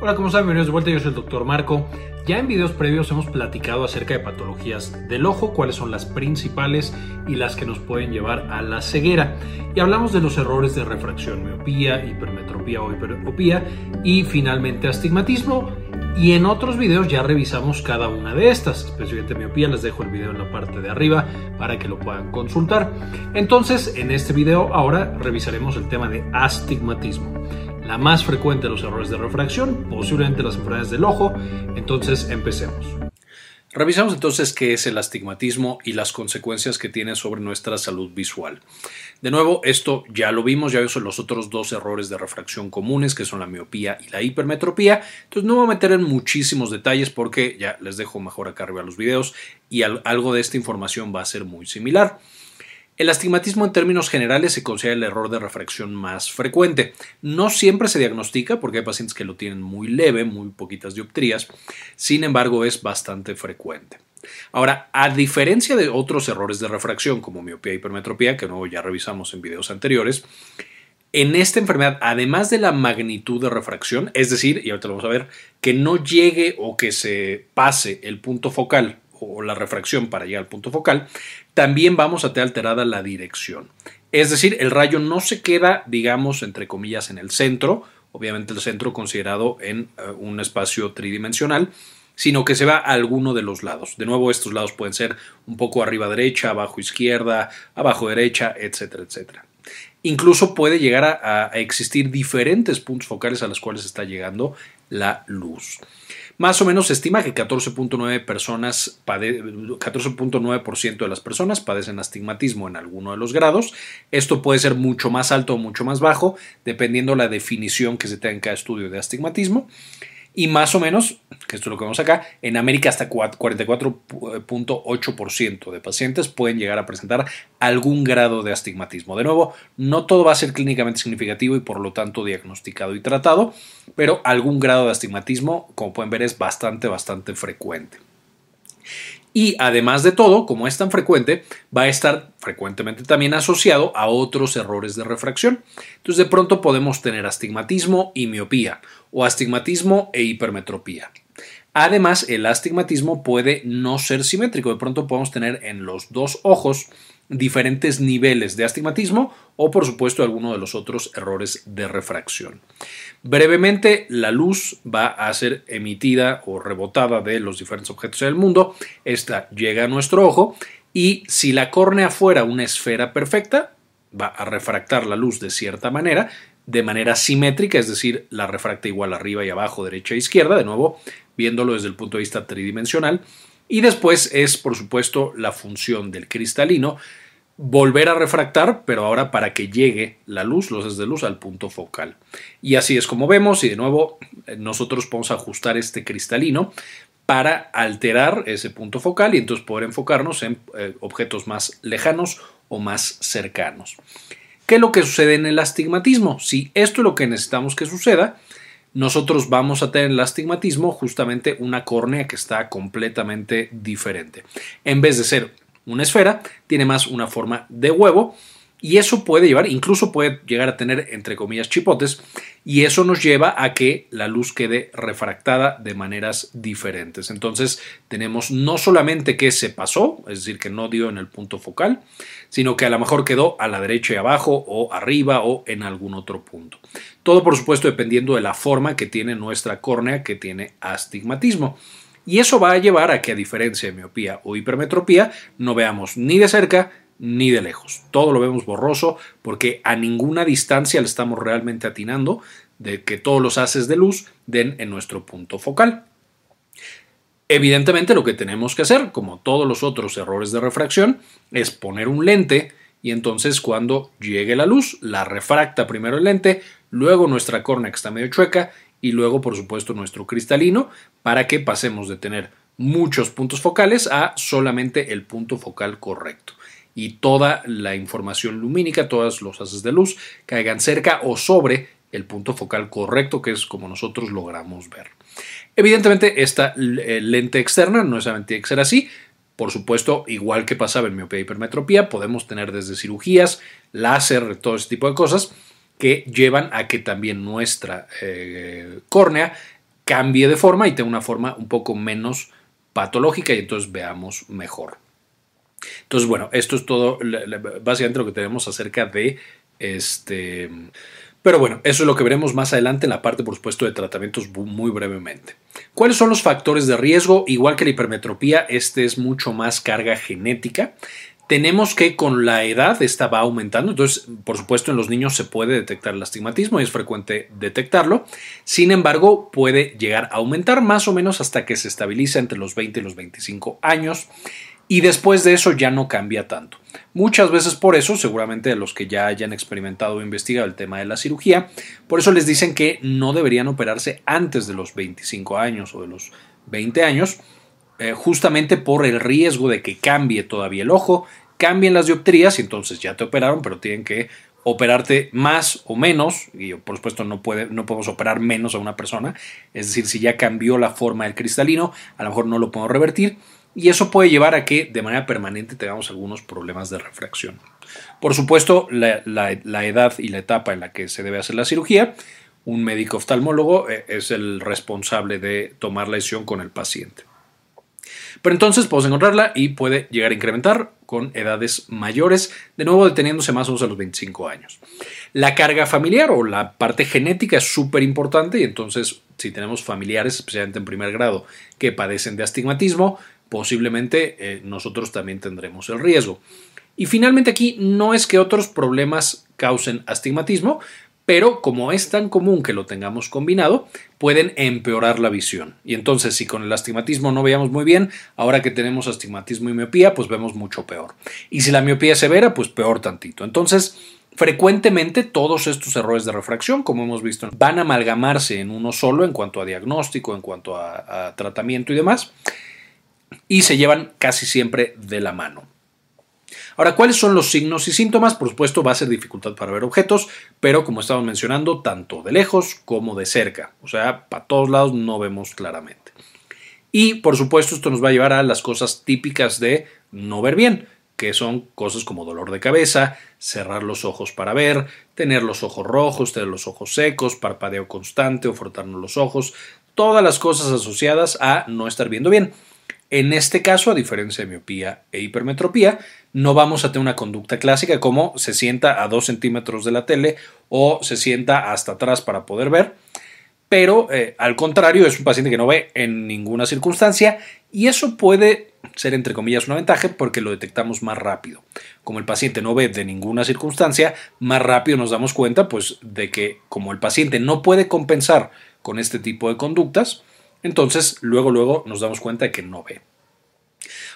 Hola, ¿cómo están? Bienvenidos de vuelta, yo soy el doctor Marco. Ya en videos previos hemos platicado acerca de patologías del ojo, cuáles son las principales y las que nos pueden llevar a la ceguera. Y hablamos de los errores de refracción, miopía, hipermetropía o hiperopía y finalmente astigmatismo. Y en otros videos ya revisamos cada una de estas, especialmente miopía, les dejo el video en la parte de arriba para que lo puedan consultar. Entonces, en este video ahora revisaremos el tema de astigmatismo la más frecuente de los errores de refracción, posiblemente las enfermedades del ojo. Entonces, empecemos. Revisamos entonces qué es el astigmatismo y las consecuencias que tiene sobre nuestra salud visual. De nuevo, esto ya lo vimos, ya vimos los otros dos errores de refracción comunes, que son la miopía y la hipermetropía. Entonces no voy a meter en muchísimos detalles porque ya les dejo mejor acá arriba los videos y algo de esta información va a ser muy similar. El astigmatismo en términos generales se considera el error de refracción más frecuente. No siempre se diagnostica porque hay pacientes que lo tienen muy leve, muy poquitas dioptrías, sin embargo es bastante frecuente. Ahora, a diferencia de otros errores de refracción como miopía y hipermetropía, que luego ya revisamos en videos anteriores, en esta enfermedad, además de la magnitud de refracción, es decir, y ahorita lo vamos a ver, que no llegue o que se pase el punto focal o la refracción para llegar al punto focal, también vamos a tener alterada la dirección. Es decir, el rayo no se queda, digamos, entre comillas, en el centro, obviamente el centro considerado en eh, un espacio tridimensional, sino que se va a alguno de los lados. De nuevo, estos lados pueden ser un poco arriba derecha, abajo izquierda, abajo derecha, etcétera, etcétera. Incluso puede llegar a, a existir diferentes puntos focales a los cuales está llegando la luz. Más o menos se estima que 14.9 personas 14.9% de las personas padecen astigmatismo en alguno de los grados. Esto puede ser mucho más alto o mucho más bajo, dependiendo la definición que se tenga en cada estudio de astigmatismo y más o menos, que esto es lo que vemos acá, en América hasta 44.8% de pacientes pueden llegar a presentar algún grado de astigmatismo. De nuevo, no todo va a ser clínicamente significativo y por lo tanto diagnosticado y tratado, pero algún grado de astigmatismo, como pueden ver, es bastante, bastante frecuente. Y además de todo, como es tan frecuente, va a estar frecuentemente también asociado a otros errores de refracción. Entonces de pronto podemos tener astigmatismo y miopía o astigmatismo e hipermetropía. Además, el astigmatismo puede no ser simétrico. De pronto podemos tener en los dos ojos diferentes niveles de astigmatismo o por supuesto alguno de los otros errores de refracción. Brevemente, la luz va a ser emitida o rebotada de los diferentes objetos del mundo. Esta llega a nuestro ojo y si la córnea fuera una esfera perfecta, va a refractar la luz de cierta manera, de manera simétrica, es decir, la refracta igual arriba y abajo, derecha e izquierda, de nuevo, viéndolo desde el punto de vista tridimensional. Y después es, por supuesto, la función del cristalino volver a refractar, pero ahora para que llegue la luz, los de luz, al punto focal. Y así es como vemos, y de nuevo nosotros podemos ajustar este cristalino para alterar ese punto focal y entonces poder enfocarnos en eh, objetos más lejanos o más cercanos. ¿Qué es lo que sucede en el astigmatismo? Si esto es lo que necesitamos que suceda, nosotros vamos a tener en el astigmatismo justamente una córnea que está completamente diferente. En vez de ser una esfera, tiene más una forma de huevo y eso puede llevar, incluso puede llegar a tener entre comillas chipotes y eso nos lleva a que la luz quede refractada de maneras diferentes. Entonces tenemos no solamente que se pasó, es decir, que no dio en el punto focal, sino que a lo mejor quedó a la derecha y abajo o arriba o en algún otro punto. Todo por supuesto dependiendo de la forma que tiene nuestra córnea que tiene astigmatismo. Y eso va a llevar a que a diferencia de miopía o hipermetropía no veamos ni de cerca ni de lejos. Todo lo vemos borroso porque a ninguna distancia le estamos realmente atinando de que todos los haces de luz den en nuestro punto focal. Evidentemente lo que tenemos que hacer, como todos los otros errores de refracción, es poner un lente y entonces cuando llegue la luz la refracta primero el lente, luego nuestra córnea que está medio chueca y luego por supuesto nuestro cristalino para que pasemos de tener muchos puntos focales a solamente el punto focal correcto y toda la información lumínica, todos los haces de luz caigan cerca o sobre el punto focal correcto que es como nosotros logramos ver. Evidentemente esta eh, lente externa no necesariamente tiene que ser así, por supuesto, igual que pasaba en miopía y hipermetropía, podemos tener desde cirugías, láser, todo ese tipo de cosas, que llevan a que también nuestra eh, córnea cambie de forma y tenga una forma un poco menos patológica y entonces veamos mejor. Entonces, bueno, esto es todo básicamente lo que tenemos acerca de este... Pero bueno, eso es lo que veremos más adelante en la parte, por supuesto, de tratamientos muy brevemente. ¿Cuáles son los factores de riesgo? Igual que la hipermetropía, este es mucho más carga genética. Tenemos que con la edad esta va aumentando, entonces por supuesto en los niños se puede detectar el astigmatismo y es frecuente detectarlo, sin embargo puede llegar a aumentar más o menos hasta que se estabiliza entre los 20 y los 25 años y después de eso ya no cambia tanto. Muchas veces por eso, seguramente los que ya hayan experimentado o investigado el tema de la cirugía, por eso les dicen que no deberían operarse antes de los 25 años o de los 20 años, eh, justamente por el riesgo de que cambie todavía el ojo, cambien las dioptrías y entonces ya te operaron, pero tienen que operarte más o menos, y por supuesto no, no podemos operar menos a una persona, es decir, si ya cambió la forma del cristalino, a lo mejor no lo podemos revertir, y eso puede llevar a que de manera permanente tengamos algunos problemas de refracción. Por supuesto, la, edad y la etapa en la que se debe hacer la cirugía, un médico oftalmólogo eh, es el responsable de tomar la decisión con el paciente. Pero entonces podemos encontrarla y puede llegar a incrementar con edades mayores, de nuevo deteniéndose más o menos a los 25 años. La carga familiar o la parte genética es súper importante y entonces si tenemos familiares, especialmente en primer grado, que padecen de astigmatismo, posiblemente eh, nosotros también tendremos el riesgo. Y finalmente aquí no es que otros problemas causen astigmatismo, pero como es tan común que lo tengamos combinado, pueden empeorar la visión. Y entonces, si con el astigmatismo no veíamos muy bien, ahora que tenemos astigmatismo y miopía, pues vemos mucho peor. Y si la miopía es severa, pues peor tantito. Entonces, frecuentemente todos estos errores de refracción, como hemos visto, van a amalgamarse en uno solo en cuanto a diagnóstico, en cuanto a tratamiento y demás y se llevan casi siempre de la mano. Ahora, ¿cuáles son los signos y síntomas? Por supuesto, va a ser dificultad para ver objetos, pero como estamos mencionando, tanto de lejos como de cerca. O sea, para todos lados no vemos claramente. Y por supuesto, esto nos va a llevar a las cosas típicas de no ver bien, que son cosas como dolor de cabeza, cerrar los ojos para ver, tener los ojos rojos, tener los ojos secos, parpadeo constante o frotarnos los ojos, todas las cosas asociadas a no estar viendo bien. En este caso, a diferencia de miopía e hipermetropía, no vamos a tener una conducta clásica como se sienta a 2 centímetros de la tele o se sienta hasta atrás para poder ver, pero eh, al contrario es un paciente que no ve en ninguna circunstancia y eso puede ser entre comillas una ventaja porque lo detectamos más rápido. Como el paciente no ve de ninguna circunstancia, más rápido nos damos cuenta pues de que como el paciente no puede compensar con este tipo de conductas, entonces, luego, luego nos damos cuenta de que no ve.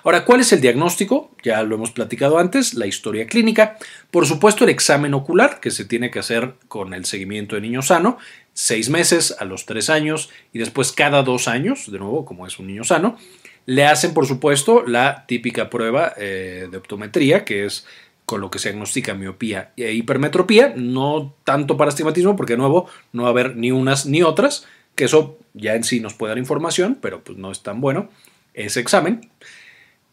Ahora, ¿cuál es el diagnóstico? Ya lo hemos platicado antes, la historia clínica. Por supuesto, el examen ocular, que se tiene que hacer con el seguimiento de niño sano, seis meses a los tres años y después cada dos años, de nuevo, como es un niño sano. Le hacen, por supuesto, la típica prueba eh, de optometría, que es con lo que se diagnostica miopía e hipermetropía, no tanto para astigmatismo, porque de nuevo no va a haber ni unas ni otras, que eso ya en sí nos puede dar información, pero pues no es tan bueno ese examen.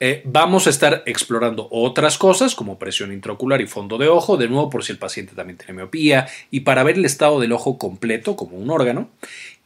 Eh, vamos a estar explorando otras cosas como presión intraocular y fondo de ojo, de nuevo por si el paciente también tiene miopía y para ver el estado del ojo completo como un órgano.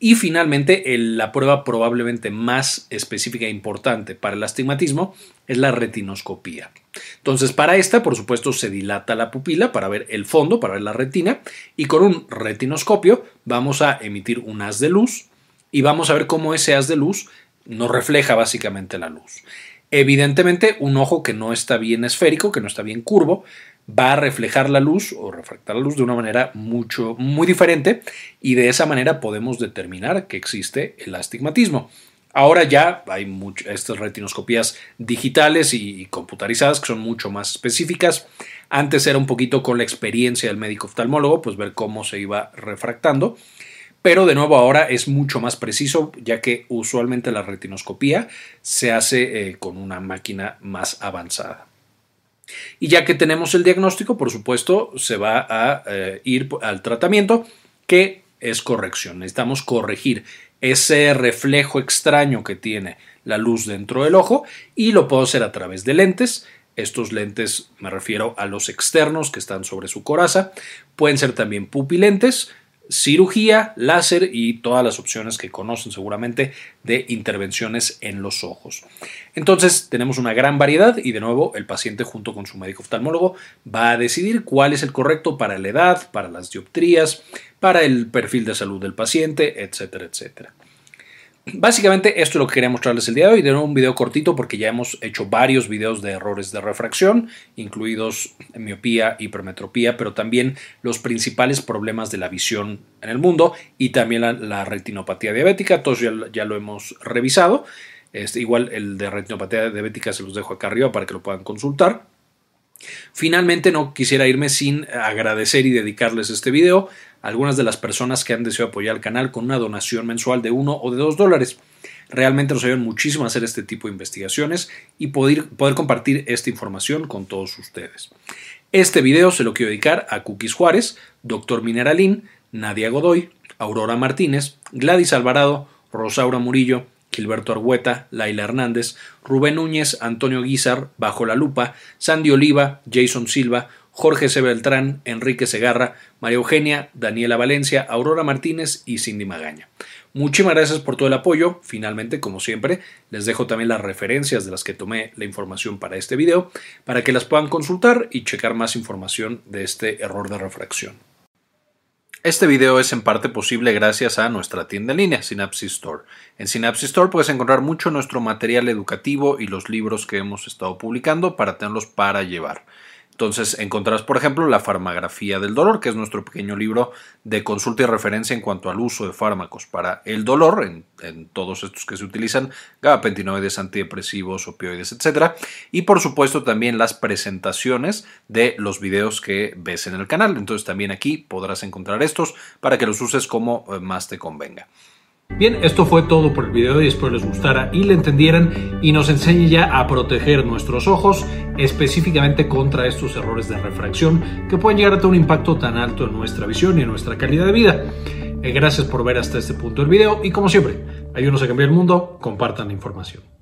Y finalmente, la prueba probablemente más específica e importante para el astigmatismo es la retinoscopía. Entonces, para esta, por supuesto, se dilata la pupila para ver el fondo, para ver la retina, y con un retinoscopio vamos a emitir un haz de luz y vamos a ver cómo ese haz de luz nos refleja básicamente la luz. Evidentemente, un ojo que no está bien esférico, que no está bien curvo, va a reflejar la luz o refractar la luz de una manera mucho, muy diferente y de esa manera podemos determinar que existe el astigmatismo. Ahora ya hay estas retinoscopías digitales y, computarizadas que son mucho más específicas. Antes era un poquito con la experiencia del médico oftalmólogo, pues ver cómo se iba refractando. Pero de nuevo ahora es mucho más preciso, ya que usualmente la retinoscopía se hace eh, con una máquina más avanzada. Y ya que tenemos el diagnóstico, por supuesto, se va a eh, ir al tratamiento, que es corrección. Necesitamos corregir ese reflejo extraño que tiene la luz dentro del ojo y lo puedo hacer a través de lentes. Estos lentes me refiero a los externos que están sobre su coraza. Pueden ser también pupilentes. Cirugía, láser y todas las opciones que conocen seguramente de intervenciones en los ojos. Entonces tenemos una gran variedad y de nuevo el paciente junto con su médico oftalmólogo va a decidir cuál es el correcto para la edad, para las dioptrías, para el perfil de salud del paciente, etcétera, etcétera. Básicamente esto es lo que quería mostrarles el día de hoy. De un video cortito porque ya hemos hecho varios videos de errores de refracción, incluidos miopía, hipermetropía, pero también los principales problemas de la visión en el mundo y también la, retinopatía diabética. Todos ya, lo hemos revisado. Este, igual el de retinopatía diabética se los dejo acá arriba para que lo puedan consultar. Finalmente no quisiera irme sin agradecer y dedicarles este video a algunas de las personas que han deseado apoyar al canal con una donación mensual de 1 o de 2 dólares. Realmente nos ayudan muchísimo a hacer este tipo de investigaciones y poder, poder compartir esta información con todos ustedes. Este video se lo quiero dedicar a Cookies Juárez, Dr. Mineralín, Nadia Godoy, Aurora Martínez, Gladys Alvarado, Rosaura Murillo, Gilberto Argueta, Laila Hernández, Rubén Núñez, Antonio Guizar, Bajo la Lupa, Sandy Oliva, Jason Silva, Jorge C. Beltrán, Enrique Segarra, María Eugenia, Daniela Valencia, Aurora Martínez y Cindy Magaña. Muchísimas gracias por todo el apoyo. Finalmente, como siempre, les dejo también las referencias de las que tomé la información para este video, para que las puedan consultar y checar más información de este error de refracción. Este video es en parte posible gracias a nuestra tienda en línea, Synapsis Store. En Synapsis Store puedes encontrar mucho nuestro material educativo y los libros que hemos estado publicando para tenerlos para llevar. Entonces encontrarás, por ejemplo, la farmagrafía del dolor, que es nuestro pequeño libro de consulta y referencia en cuanto al uso de fármacos para el dolor, en, todos estos que se utilizan, gabapentinoides, antidepresivos, opioides, etc. Y por supuesto también las presentaciones de los videos que ves en el canal. Entonces también aquí podrás encontrar estos para que los uses como eh, más te convenga. Bien, esto fue todo por el video y espero les gustara y le entendieran y nos enseñe ya a proteger nuestros ojos específicamente contra estos errores de refracción que pueden llegar a tener un impacto tan alto en nuestra visión y en nuestra calidad de vida. Eh, gracias por ver hasta este punto del video y como siempre, ayúdenos a cambiar el mundo, compartan la información.